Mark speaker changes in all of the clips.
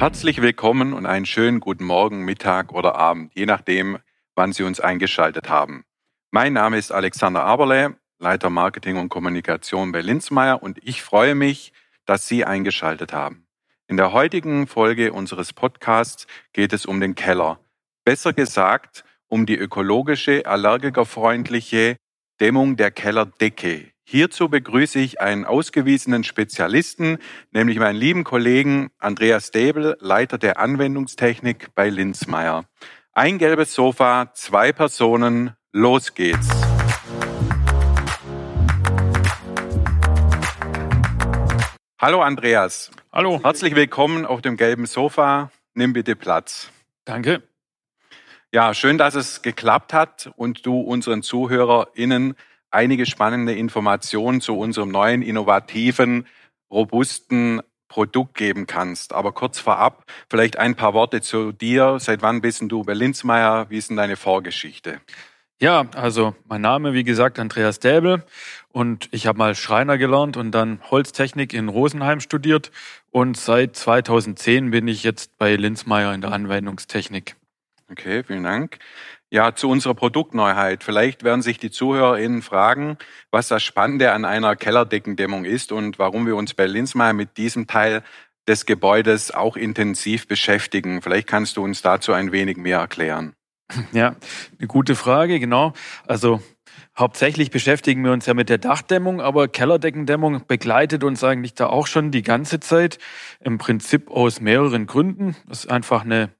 Speaker 1: Herzlich willkommen und einen schönen guten Morgen, Mittag oder Abend, je nachdem, wann Sie uns eingeschaltet haben. Mein Name ist Alexander Aberle, Leiter Marketing und Kommunikation bei Linzmeier und ich freue mich, dass Sie eingeschaltet haben. In der heutigen Folge unseres Podcasts geht es um den Keller. Besser gesagt, um die ökologische, allergikerfreundliche Dämmung der Kellerdecke. Hierzu begrüße ich einen ausgewiesenen Spezialisten, nämlich meinen lieben Kollegen Andreas Debel, Leiter der Anwendungstechnik bei Linzmeier. Ein gelbes Sofa, zwei Personen, los geht's. Hallo Andreas.
Speaker 2: Hallo.
Speaker 1: Herzlich willkommen auf dem gelben Sofa. Nimm bitte Platz.
Speaker 2: Danke.
Speaker 1: Ja, schön, dass es geklappt hat und du unseren ZuhörerInnen einige spannende Informationen zu unserem neuen, innovativen, robusten Produkt geben kannst. Aber kurz vorab, vielleicht ein paar Worte zu dir. Seit wann bist du bei Linzmeier? Wie ist denn deine Vorgeschichte?
Speaker 2: Ja, also mein Name, wie gesagt, Andreas Däbel und ich habe mal Schreiner gelernt und dann Holztechnik in Rosenheim studiert und seit 2010 bin ich jetzt bei Linzmeier in der Anwendungstechnik.
Speaker 1: Okay, vielen Dank. Ja, zu unserer Produktneuheit. Vielleicht werden sich die ZuhörerInnen fragen, was das Spannende an einer Kellerdeckendämmung ist und warum wir uns bei Linzmeier mit diesem Teil des Gebäudes auch intensiv beschäftigen. Vielleicht kannst du uns dazu ein wenig mehr erklären.
Speaker 2: Ja, eine gute Frage, genau. Also hauptsächlich beschäftigen wir uns ja mit der Dachdämmung, aber Kellerdeckendämmung begleitet uns eigentlich da auch schon die ganze Zeit. Im Prinzip aus mehreren Gründen. Das ist einfach eine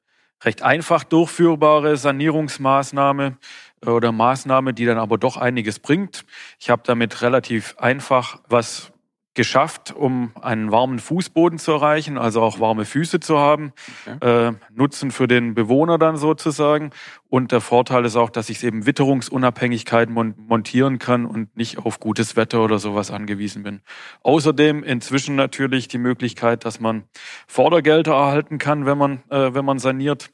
Speaker 2: recht einfach durchführbare Sanierungsmaßnahme äh, oder Maßnahme, die dann aber doch einiges bringt. Ich habe damit relativ einfach was geschafft, um einen warmen Fußboden zu erreichen, also auch warme Füße zu haben. Okay. Äh, Nutzen für den Bewohner dann sozusagen. Und der Vorteil ist auch, dass ich es eben Witterungsunabhängigkeit mon montieren kann und nicht auf gutes Wetter oder sowas angewiesen bin. Außerdem inzwischen natürlich die Möglichkeit, dass man Vordergelder erhalten kann, wenn man, äh, wenn man saniert.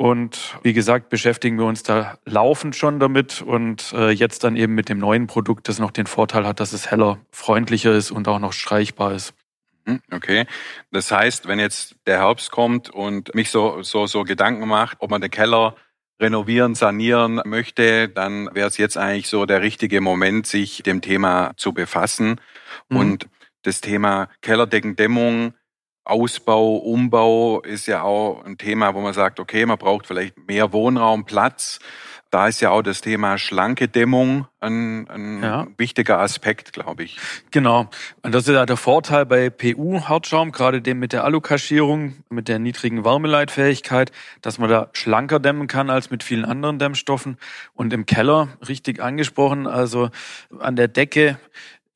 Speaker 2: Und wie gesagt, beschäftigen wir uns da laufend schon damit und äh, jetzt dann eben mit dem neuen Produkt, das noch den Vorteil hat, dass es heller, freundlicher ist und auch noch streichbar ist.
Speaker 1: Mhm, okay. Das heißt, wenn jetzt der Herbst kommt und mich so, so, so Gedanken macht, ob man den Keller renovieren, sanieren möchte, dann wäre es jetzt eigentlich so der richtige Moment, sich dem Thema zu befassen. Mhm. Und das Thema Kellerdeckendämmung Ausbau, Umbau ist ja auch ein Thema, wo man sagt, okay, man braucht vielleicht mehr Wohnraum, Platz. Da ist ja auch das Thema schlanke Dämmung ein, ein ja. wichtiger Aspekt, glaube ich.
Speaker 2: Genau. Und das ist ja der Vorteil bei PU-Hartschaum, gerade dem mit der Alukaschierung, mit der niedrigen Wärmeleitfähigkeit, dass man da schlanker dämmen kann als mit vielen anderen Dämmstoffen. Und im Keller, richtig angesprochen, also an der Decke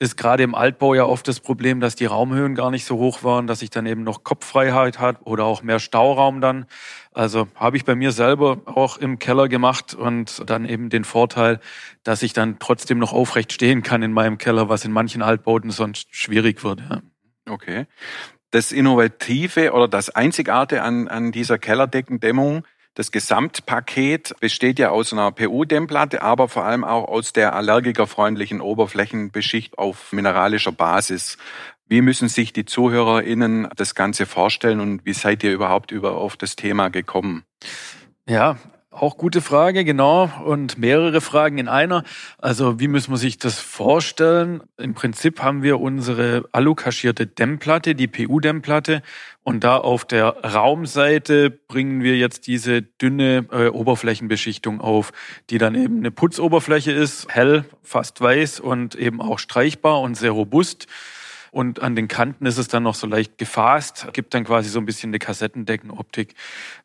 Speaker 2: ist gerade im Altbau ja oft das Problem, dass die Raumhöhen gar nicht so hoch waren, dass ich dann eben noch Kopffreiheit hat oder auch mehr Stauraum dann. Also habe ich bei mir selber auch im Keller gemacht und dann eben den Vorteil, dass ich dann trotzdem noch aufrecht stehen kann in meinem Keller, was in manchen Altbauten sonst schwierig wird. Ja.
Speaker 1: Okay. Das Innovative oder das Einzigartige an, an dieser Kellerdeckendämmung das Gesamtpaket besteht ja aus einer PU-Dämmplatte, aber vor allem auch aus der allergikerfreundlichen Oberflächenbeschicht auf mineralischer Basis. Wie müssen sich die ZuhörerInnen das Ganze vorstellen und wie seid ihr überhaupt über auf das Thema gekommen?
Speaker 2: Ja, auch gute Frage, genau. Und mehrere Fragen in einer. Also wie muss man sich das vorstellen? Im Prinzip haben wir unsere alukaschierte Dämmplatte, die PU-Dämmplatte. Und da auf der Raumseite bringen wir jetzt diese dünne äh, Oberflächenbeschichtung auf, die dann eben eine Putzoberfläche ist, hell, fast weiß und eben auch streichbar und sehr robust. Und an den Kanten ist es dann noch so leicht gefasst, gibt dann quasi so ein bisschen eine Kassettendeckenoptik.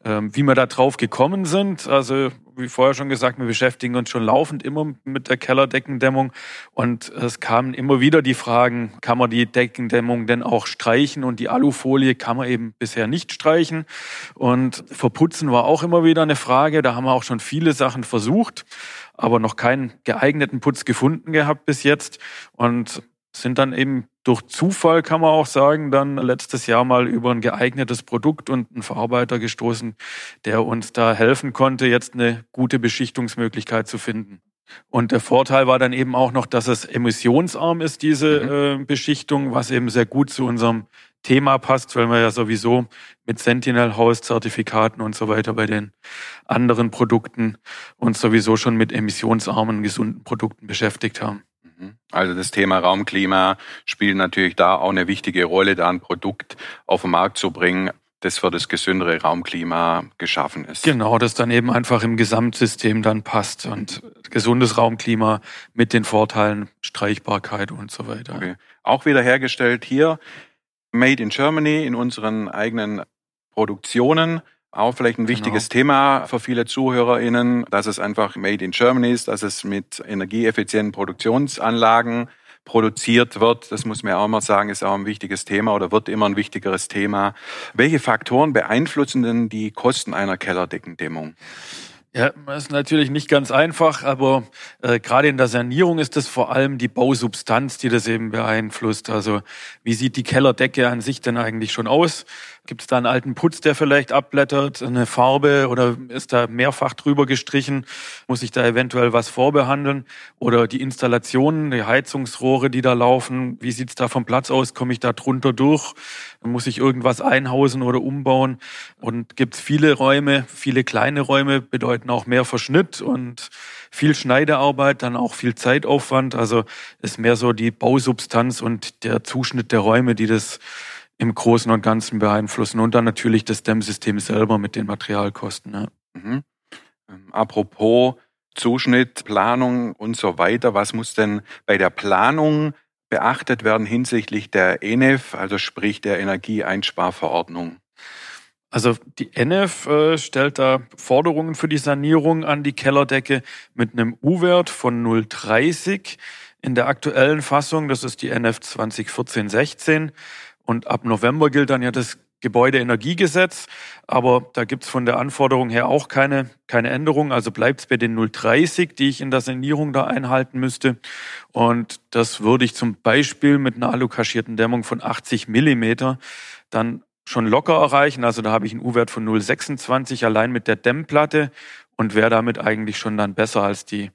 Speaker 2: Ähm, wie wir da drauf gekommen sind, also wie vorher schon gesagt, wir beschäftigen uns schon laufend immer mit der Kellerdeckendämmung. Und es kamen immer wieder die Fragen, kann man die Deckendämmung denn auch streichen? Und die Alufolie kann man eben bisher nicht streichen. Und verputzen war auch immer wieder eine Frage, da haben wir auch schon viele Sachen versucht, aber noch keinen geeigneten Putz gefunden gehabt bis jetzt. Und sind dann eben durch Zufall, kann man auch sagen, dann letztes Jahr mal über ein geeignetes Produkt und einen Verarbeiter gestoßen, der uns da helfen konnte, jetzt eine gute Beschichtungsmöglichkeit zu finden. Und der Vorteil war dann eben auch noch, dass es emissionsarm ist, diese mhm. äh, Beschichtung, was eben sehr gut zu unserem Thema passt, weil wir ja sowieso mit Sentinel-House-Zertifikaten und so weiter bei den anderen Produkten uns sowieso schon mit emissionsarmen, gesunden Produkten beschäftigt haben.
Speaker 1: Mhm. Also das Thema Raumklima spielt natürlich da auch eine wichtige Rolle, da ein Produkt auf den Markt zu bringen, das für das gesündere Raumklima geschaffen ist.
Speaker 2: Genau, das dann eben einfach im Gesamtsystem dann passt und gesundes Raumklima mit den Vorteilen Streichbarkeit und so weiter. Okay.
Speaker 1: Auch wieder hergestellt hier, made in Germany in unseren eigenen Produktionen. Auch vielleicht ein wichtiges genau. Thema für viele ZuhörerInnen, dass es einfach made in Germany ist, dass es mit energieeffizienten Produktionsanlagen produziert wird. Das muss man auch mal sagen, ist auch ein wichtiges Thema oder wird immer ein wichtigeres Thema. Welche Faktoren beeinflussen denn die Kosten einer Kellerdeckendämmung?
Speaker 2: Ja, das ist natürlich nicht ganz einfach, aber äh, gerade in der Sanierung ist das vor allem die Bausubstanz, die das eben beeinflusst. Also wie sieht die Kellerdecke an sich denn eigentlich schon aus? Gibt es da einen alten Putz, der vielleicht abblättert, eine Farbe oder ist da mehrfach drüber gestrichen? Muss ich da eventuell was vorbehandeln? Oder die Installationen, die Heizungsrohre, die da laufen, wie sieht's da vom Platz aus? Komme ich da drunter durch? Muss ich irgendwas einhausen oder umbauen? Und gibt's viele Räume, viele kleine Räume, bedeuten auch mehr Verschnitt und viel Schneidearbeit, dann auch viel Zeitaufwand. Also ist mehr so die Bausubstanz und der Zuschnitt der Räume, die das im Großen und Ganzen beeinflussen. Und dann natürlich das Dämmsystem selber mit den Materialkosten. Ja. Mhm.
Speaker 1: Ähm, apropos Zuschnitt, Planung und so weiter, was muss denn bei der Planung beachtet werden hinsichtlich der ENEF, also sprich der Energieeinsparverordnung?
Speaker 2: Also die NF äh, stellt da Forderungen für die Sanierung an die Kellerdecke mit einem U-Wert von 0,30 in der aktuellen Fassung. Das ist die NF 2014-16. Und ab November gilt dann ja das Gebäudeenergiegesetz, aber da gibt's von der Anforderung her auch keine, keine Änderung. Also bleibt's bei den 030, die ich in der Sanierung da einhalten müsste. Und das würde ich zum Beispiel mit einer alukaschierten Dämmung von 80 Millimeter dann schon locker erreichen. Also da habe ich einen U-Wert von 0,26 allein mit der Dämmplatte und wäre damit eigentlich schon dann besser als die,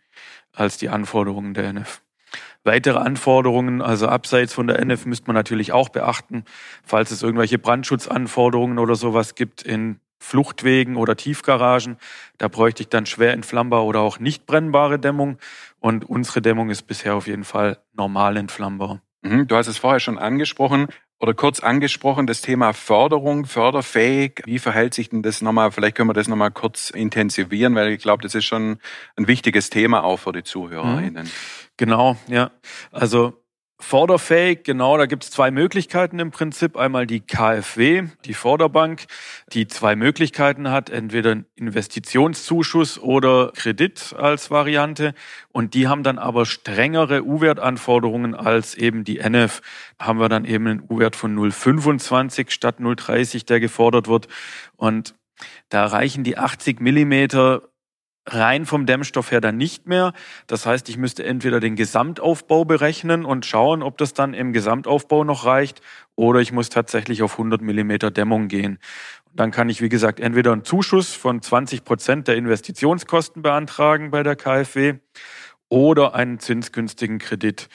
Speaker 2: als die Anforderungen der NF. Weitere Anforderungen, also abseits von der NF, müsste man natürlich auch beachten, falls es irgendwelche Brandschutzanforderungen oder sowas gibt in Fluchtwegen oder Tiefgaragen. Da bräuchte ich dann schwer entflammbar oder auch nicht brennbare Dämmung. Und unsere Dämmung ist bisher auf jeden Fall normal entflammbar.
Speaker 1: Mhm, du hast es vorher schon angesprochen oder kurz angesprochen, das Thema Förderung, förderfähig. Wie verhält sich denn das nochmal? Vielleicht können wir das nochmal kurz intensivieren, weil ich glaube, das ist schon ein wichtiges Thema auch für die ZuhörerInnen. Mhm.
Speaker 2: Genau, ja. Also Förderfähig, genau, da gibt es zwei Möglichkeiten im Prinzip. Einmal die KfW, die Förderbank, die zwei Möglichkeiten hat, entweder Investitionszuschuss oder Kredit als Variante. Und die haben dann aber strengere U-Wert-Anforderungen als eben die NF. Da haben wir dann eben einen U-Wert von 0,25 statt 0,30, der gefordert wird. Und da reichen die 80 Millimeter rein vom Dämmstoff her dann nicht mehr. Das heißt, ich müsste entweder den Gesamtaufbau berechnen und schauen, ob das dann im Gesamtaufbau noch reicht, oder ich muss tatsächlich auf 100 Millimeter Dämmung gehen. Dann kann ich, wie gesagt, entweder einen Zuschuss von 20 Prozent der Investitionskosten beantragen bei der KfW oder einen zinsgünstigen Kredit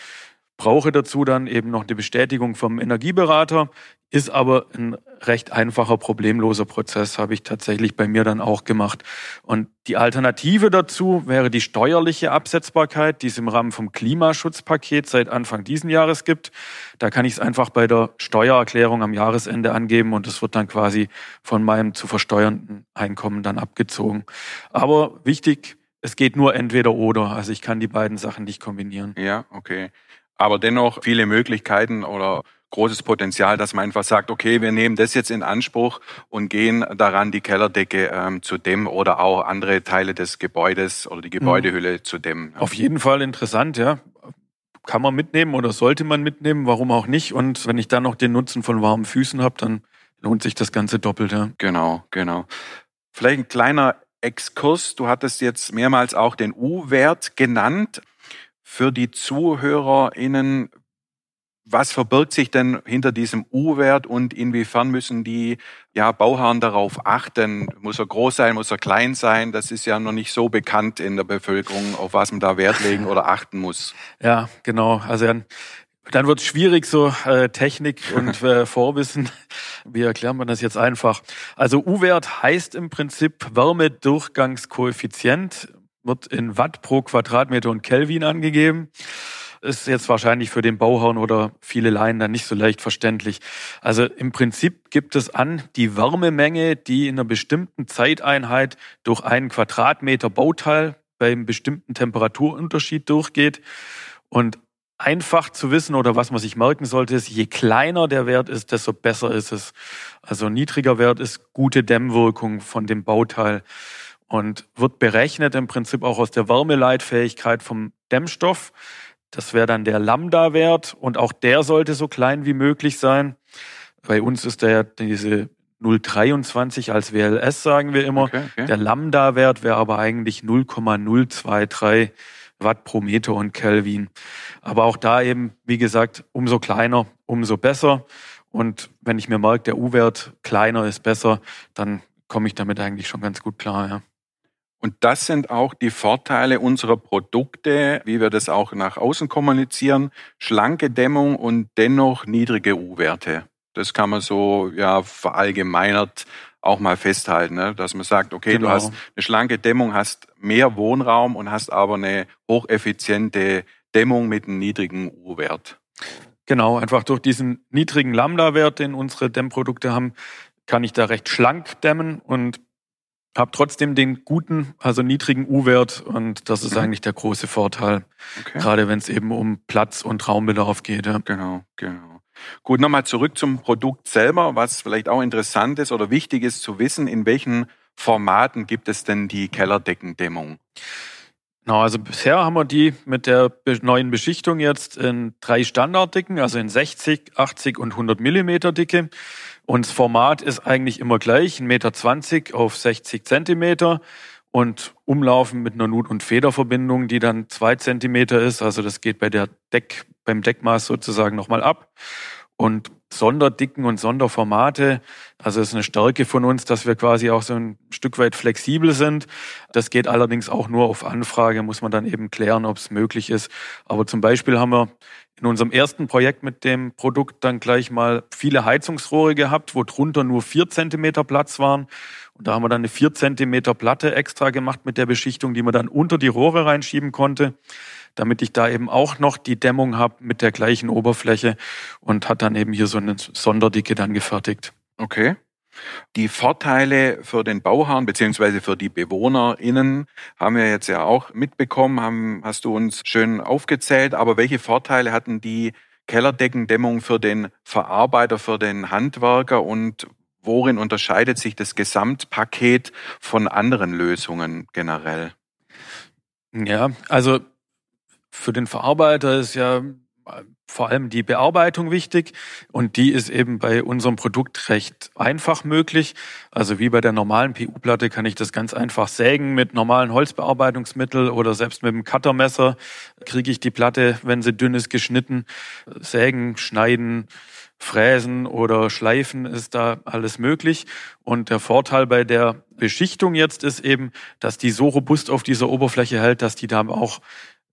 Speaker 2: brauche dazu dann eben noch eine Bestätigung vom Energieberater, ist aber ein recht einfacher, problemloser Prozess, habe ich tatsächlich bei mir dann auch gemacht. Und die Alternative dazu wäre die steuerliche Absetzbarkeit, die es im Rahmen vom Klimaschutzpaket seit Anfang diesen Jahres gibt. Da kann ich es einfach bei der Steuererklärung am Jahresende angeben und es wird dann quasi von meinem zu versteuernden Einkommen dann abgezogen. Aber wichtig, es geht nur entweder oder. Also ich kann die beiden Sachen nicht kombinieren.
Speaker 1: Ja, okay aber dennoch viele Möglichkeiten oder großes Potenzial, dass man einfach sagt, okay, wir nehmen das jetzt in Anspruch und gehen daran, die Kellerdecke ähm, zu dämmen oder auch andere Teile des Gebäudes oder die Gebäudehülle mhm. zu dämmen.
Speaker 2: Auf jeden Fall interessant, ja. Kann man mitnehmen oder sollte man mitnehmen, warum auch nicht? Und wenn ich dann noch den Nutzen von warmen Füßen habe, dann lohnt sich das Ganze doppelt, ja.
Speaker 1: Genau, genau. Vielleicht ein kleiner Exkurs. Du hattest jetzt mehrmals auch den U-Wert genannt für die ZuhörerInnen, was verbirgt sich denn hinter diesem U-Wert und inwiefern müssen die ja, Bauherren darauf achten? Muss er groß sein, muss er klein sein? Das ist ja noch nicht so bekannt in der Bevölkerung, auf was man da Wert legen oder achten muss.
Speaker 2: Ja, genau. Also ein Dann wird es schwierig, so äh, Technik und äh, Vorwissen. Wie erklärt man das jetzt einfach? Also U-Wert heißt im Prinzip Wärmedurchgangskoeffizient, wird in Watt pro Quadratmeter und Kelvin angegeben ist jetzt wahrscheinlich für den Bauherrn oder viele Laien dann nicht so leicht verständlich. Also im Prinzip gibt es an die Wärmemenge, die in einer bestimmten Zeiteinheit durch einen Quadratmeter Bauteil beim bestimmten Temperaturunterschied durchgeht. Und einfach zu wissen oder was man sich merken sollte, ist, je kleiner der Wert ist, desto besser ist es. Also niedriger Wert ist gute Dämmwirkung von dem Bauteil und wird berechnet im Prinzip auch aus der Wärmeleitfähigkeit vom Dämmstoff. Das wäre dann der Lambda-Wert und auch der sollte so klein wie möglich sein. Bei uns ist der diese 0,23 als WLS, sagen wir immer. Okay, okay. Der Lambda-Wert wäre aber eigentlich 0,023 Watt pro Meter und Kelvin. Aber auch da eben, wie gesagt, umso kleiner, umso besser. Und wenn ich mir merke, der U-Wert kleiner ist besser, dann komme ich damit eigentlich schon ganz gut klar. Ja.
Speaker 1: Und das sind auch die Vorteile unserer Produkte, wie wir das auch nach außen kommunizieren. Schlanke Dämmung und dennoch niedrige U-Werte. Das kann man so ja verallgemeinert auch mal festhalten, ne? dass man sagt, okay, genau. du hast eine schlanke Dämmung, hast mehr Wohnraum und hast aber eine hocheffiziente Dämmung mit einem niedrigen U-Wert.
Speaker 2: Genau, einfach durch diesen niedrigen Lambda-Wert, den unsere Dämmprodukte haben, kann ich da recht schlank dämmen und habe trotzdem den guten, also niedrigen U-Wert und das ist mhm. eigentlich der große Vorteil, okay. gerade wenn es eben um Platz und Raumbedarf geht. Ja.
Speaker 1: Genau, genau. Gut, nochmal zurück zum Produkt selber, was vielleicht auch interessant ist oder wichtig ist zu wissen, in welchen Formaten gibt es denn die Kellerdeckendämmung?
Speaker 2: Genau, also bisher haben wir die mit der neuen Beschichtung jetzt in drei Standarddicken, also in 60, 80 und 100 Millimeter Dicke. Und das Format ist eigentlich immer gleich, 1,20 Meter auf 60 Zentimeter und umlaufen mit einer Nut- und Federverbindung, die dann zwei Zentimeter ist. Also das geht bei der Deck, beim Deckmaß sozusagen nochmal ab. Und Sonderdicken und Sonderformate, also es ist eine Stärke von uns, dass wir quasi auch so ein Stück weit flexibel sind. Das geht allerdings auch nur auf Anfrage, muss man dann eben klären, ob es möglich ist. Aber zum Beispiel haben wir in unserem ersten Projekt mit dem Produkt dann gleich mal viele Heizungsrohre gehabt, wo drunter nur vier Zentimeter Platz waren. Und da haben wir dann eine vier Zentimeter Platte extra gemacht mit der Beschichtung, die man dann unter die Rohre reinschieben konnte, damit ich da eben auch noch die Dämmung habe mit der gleichen Oberfläche und hat dann eben hier so eine Sonderdicke dann gefertigt.
Speaker 1: Okay. Die Vorteile für den Bauherrn beziehungsweise für die BewohnerInnen haben wir jetzt ja auch mitbekommen, haben, hast du uns schön aufgezählt. Aber welche Vorteile hatten die Kellerdeckendämmung für den Verarbeiter, für den Handwerker und worin unterscheidet sich das Gesamtpaket von anderen Lösungen generell?
Speaker 2: Ja, also für den Verarbeiter ist ja vor allem die Bearbeitung wichtig und die ist eben bei unserem Produkt recht einfach möglich. Also wie bei der normalen PU-Platte kann ich das ganz einfach sägen mit normalen Holzbearbeitungsmittel oder selbst mit dem Cuttermesser kriege ich die Platte, wenn sie dünn ist, geschnitten. Sägen, schneiden, fräsen oder schleifen ist da alles möglich. Und der Vorteil bei der Beschichtung jetzt ist eben, dass die so robust auf dieser Oberfläche hält, dass die da auch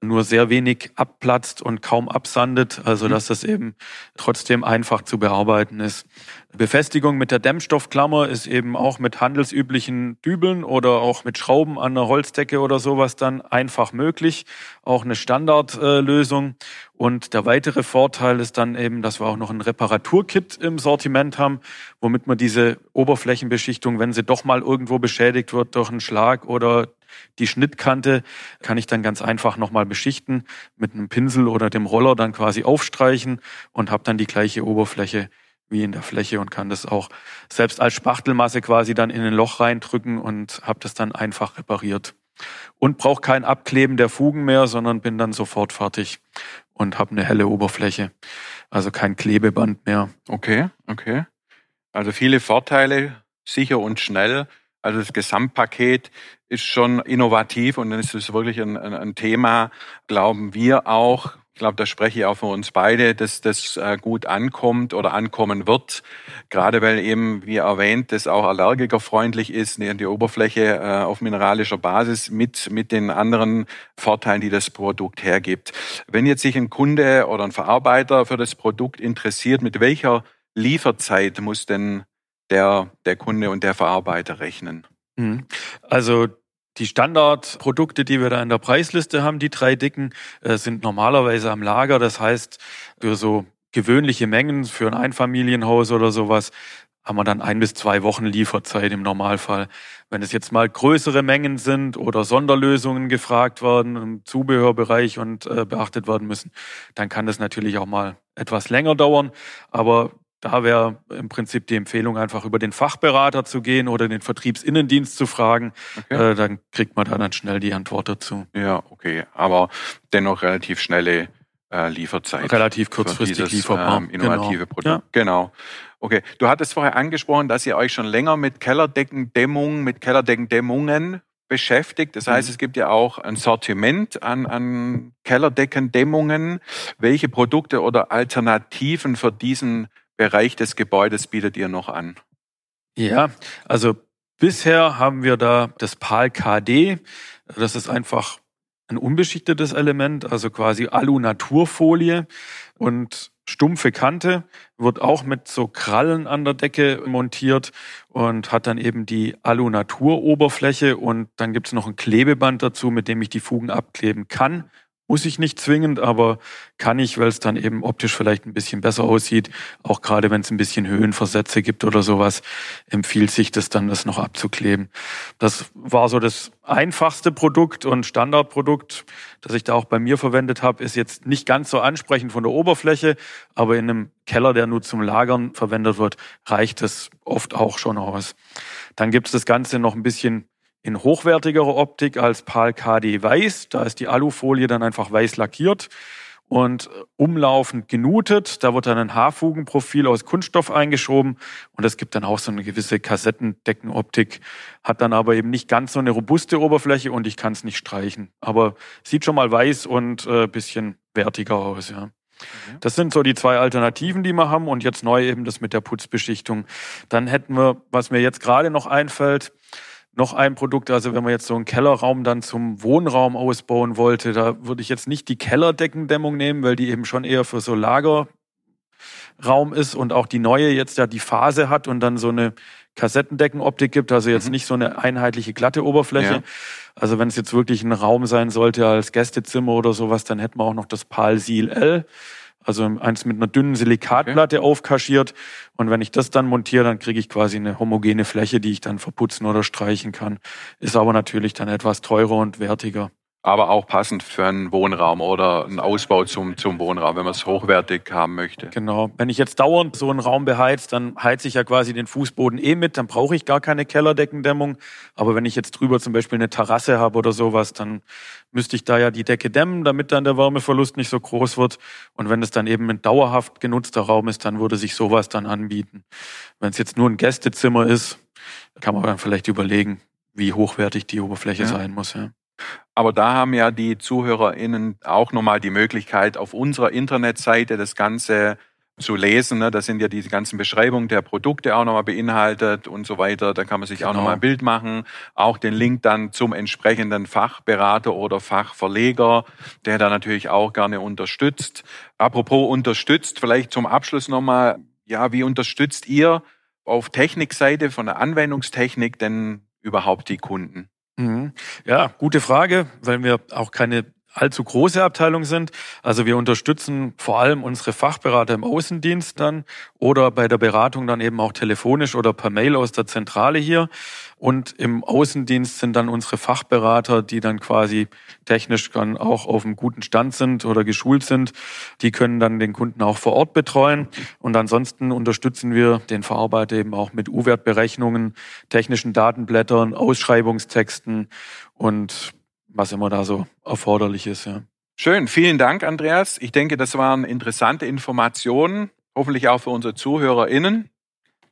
Speaker 2: nur sehr wenig abplatzt und kaum absandet, also mhm. dass das eben trotzdem einfach zu bearbeiten ist. Befestigung mit der Dämmstoffklammer ist eben auch mit handelsüblichen Dübeln oder auch mit Schrauben an der Holzdecke oder sowas dann einfach möglich. Auch eine Standardlösung. Und der weitere Vorteil ist dann eben, dass wir auch noch ein Reparaturkit im Sortiment haben, womit man diese Oberflächenbeschichtung, wenn sie doch mal irgendwo beschädigt wird durch einen Schlag oder die Schnittkante kann ich dann ganz einfach nochmal beschichten, mit einem Pinsel oder dem Roller dann quasi aufstreichen und habe dann die gleiche Oberfläche wie in der Fläche und kann das auch selbst als Spachtelmasse quasi dann in ein Loch reindrücken und habe das dann einfach repariert. Und brauche kein Abkleben der Fugen mehr, sondern bin dann sofort fertig und habe eine helle Oberfläche. Also kein Klebeband mehr.
Speaker 1: Okay, okay. Also viele Vorteile, sicher und schnell. Also das Gesamtpaket ist schon innovativ und dann ist es wirklich ein, ein, ein Thema, glauben wir auch, Ich glaube, da spreche ich auch für uns beide, dass das äh, gut ankommt oder ankommen wird. Gerade weil eben, wie erwähnt, das auch allergikerfreundlich ist, die Oberfläche äh, auf mineralischer Basis mit, mit den anderen Vorteilen, die das Produkt hergibt. Wenn jetzt sich ein Kunde oder ein Verarbeiter für das Produkt interessiert, mit welcher Lieferzeit muss denn der, der Kunde und der Verarbeiter rechnen?
Speaker 2: Mhm. Also die Standardprodukte, die wir da in der Preisliste haben, die drei dicken, äh, sind normalerweise am Lager. Das heißt, für so gewöhnliche Mengen, für ein Einfamilienhaus oder sowas, haben wir dann ein bis zwei Wochen Lieferzeit im Normalfall. Wenn es jetzt mal größere Mengen sind oder Sonderlösungen gefragt werden im Zubehörbereich und äh, beachtet werden müssen, dann kann das natürlich auch mal etwas länger dauern. Aber da wäre im Prinzip die Empfehlung, einfach über den Fachberater zu gehen oder den Vertriebsinnendienst zu fragen. Okay. Äh, dann kriegt man da dann schnell die Antwort dazu.
Speaker 1: Ja, okay. Aber dennoch relativ schnelle äh, Lieferzeit.
Speaker 2: Relativ kurzfristig dieses,
Speaker 1: lieferbar. Ähm, innovative genau. Produkt. Ja. Genau. Okay. Du hattest vorher angesprochen, dass ihr euch schon länger mit Kellerdeckendämmung, mit Kellerdeckendämmungen beschäftigt. Das heißt, mhm. es gibt ja auch ein Sortiment an, an Kellerdeckendämmungen. Welche Produkte oder Alternativen für diesen Bereich des Gebäudes bietet ihr noch an?
Speaker 2: Ja, also bisher haben wir da das PAL KD. Das ist einfach ein unbeschichtetes Element, also quasi Alu-Naturfolie und stumpfe Kante, wird auch mit so Krallen an der Decke montiert und hat dann eben die Alu-Natur-Oberfläche und dann gibt es noch ein Klebeband dazu, mit dem ich die Fugen abkleben kann muss ich nicht zwingend, aber kann ich, weil es dann eben optisch vielleicht ein bisschen besser aussieht. Auch gerade wenn es ein bisschen Höhenversätze gibt oder sowas, empfiehlt sich das dann, das noch abzukleben. Das war so das einfachste Produkt und Standardprodukt, das ich da auch bei mir verwendet habe, ist jetzt nicht ganz so ansprechend von der Oberfläche, aber in einem Keller, der nur zum Lagern verwendet wird, reicht es oft auch schon aus. Dann gibt es das Ganze noch ein bisschen in hochwertigerer Optik als PAL KD Weiß. Da ist die Alufolie dann einfach weiß lackiert und umlaufend genutet. Da wird dann ein Haarfugenprofil aus Kunststoff eingeschoben und es gibt dann auch so eine gewisse Kassettendeckenoptik, hat dann aber eben nicht ganz so eine robuste Oberfläche und ich kann es nicht streichen. Aber sieht schon mal weiß und äh, bisschen wertiger aus, ja. Mhm. Das sind so die zwei Alternativen, die wir haben und jetzt neu eben das mit der Putzbeschichtung. Dann hätten wir, was mir jetzt gerade noch einfällt, noch ein Produkt, also wenn man jetzt so einen Kellerraum dann zum Wohnraum ausbauen wollte, da würde ich jetzt nicht die Kellerdeckendämmung nehmen, weil die eben schon eher für so Lagerraum ist und auch die neue jetzt ja die Phase hat und dann so eine Kassettendeckenoptik gibt, also jetzt mhm. nicht so eine einheitliche glatte Oberfläche. Ja. Also wenn es jetzt wirklich ein Raum sein sollte als Gästezimmer oder sowas, dann hätten wir auch noch das PAL Seal L also eins mit einer dünnen Silikatplatte okay. aufkaschiert. Und wenn ich das dann montiere, dann kriege ich quasi eine homogene Fläche, die ich dann verputzen oder streichen kann. Ist aber natürlich dann etwas teurer und wertiger
Speaker 1: aber auch passend für einen Wohnraum oder einen Ausbau zum, zum Wohnraum, wenn man es hochwertig haben möchte.
Speaker 2: Genau. Wenn ich jetzt dauernd so einen Raum beheizt, dann heize ich ja quasi den Fußboden eh mit, dann brauche ich gar keine Kellerdeckendämmung. Aber wenn ich jetzt drüber zum Beispiel eine Terrasse habe oder sowas, dann müsste ich da ja die Decke dämmen, damit dann der Wärmeverlust nicht so groß wird. Und wenn es dann eben ein dauerhaft genutzter Raum ist, dann würde sich sowas dann anbieten. Wenn es jetzt nur ein Gästezimmer ist, kann man dann vielleicht überlegen, wie hochwertig die Oberfläche ja. sein muss. Ja.
Speaker 1: Aber da haben ja die ZuhörerInnen auch nochmal die Möglichkeit, auf unserer Internetseite das Ganze zu lesen. Ne? Da sind ja diese ganzen Beschreibungen der Produkte auch nochmal beinhaltet und so weiter. Da kann man sich genau. auch nochmal ein Bild machen. Auch den Link dann zum entsprechenden Fachberater oder Fachverleger, der da natürlich auch gerne unterstützt. Apropos unterstützt, vielleicht zum Abschluss nochmal, ja, wie unterstützt ihr auf Technikseite von der Anwendungstechnik denn überhaupt die Kunden?
Speaker 2: Mhm. Ja, gute Frage, weil wir auch keine allzu große Abteilung sind. Also wir unterstützen vor allem unsere Fachberater im Außendienst dann oder bei der Beratung dann eben auch telefonisch oder per Mail aus der Zentrale hier. Und im Außendienst sind dann unsere Fachberater, die dann quasi technisch dann auch auf einem guten Stand sind oder geschult sind. Die können dann den Kunden auch vor Ort betreuen. Und ansonsten unterstützen wir den Verarbeiter eben auch mit U-Wertberechnungen, technischen Datenblättern, Ausschreibungstexten und was immer da so erforderlich ist. Ja.
Speaker 1: Schön, vielen Dank, Andreas. Ich denke, das waren interessante Informationen, hoffentlich auch für unsere ZuhörerInnen.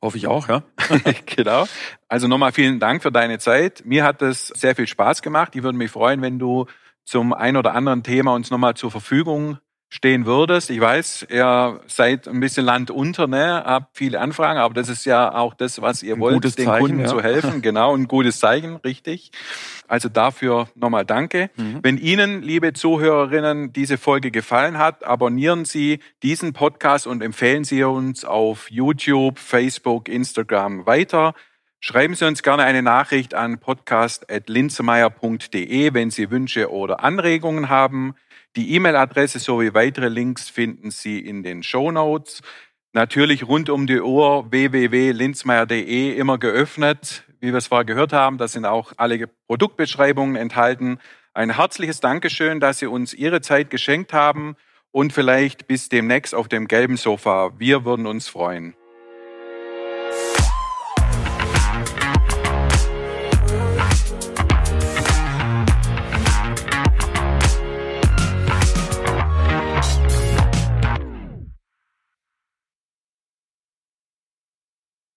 Speaker 2: Hoffe ich auch, ja.
Speaker 1: genau. Also nochmal vielen Dank für deine Zeit. Mir hat es sehr viel Spaß gemacht. Ich würde mich freuen, wenn du zum ein oder anderen Thema uns nochmal zur Verfügung stehen würdest. Ich weiß, ihr seid ein bisschen Land unter, ne? habt viele Anfragen, aber das ist ja auch das, was ihr
Speaker 2: Ein
Speaker 1: wollt, den
Speaker 2: Zeichen,
Speaker 1: Kunden
Speaker 2: ja.
Speaker 1: zu helfen. Genau, ein gutes Zeichen, richtig. Also dafür nochmal danke.
Speaker 2: Mhm.
Speaker 1: Wenn Ihnen, liebe Zuhörerinnen, diese Folge gefallen hat, abonnieren Sie diesen Podcast und empfehlen Sie uns auf YouTube, Facebook, Instagram weiter. Schreiben Sie uns gerne eine Nachricht an podcast.linzemeyer.de, wenn Sie Wünsche oder Anregungen haben. Die E-Mail-Adresse sowie weitere Links finden Sie in den Show Notes. Natürlich rund um die Uhr www.linzmeier.de immer geöffnet. Wie wir es vorher gehört haben, da sind auch alle Produktbeschreibungen enthalten. Ein herzliches Dankeschön, dass Sie uns Ihre Zeit geschenkt haben und vielleicht bis demnächst auf dem gelben Sofa. Wir würden uns freuen.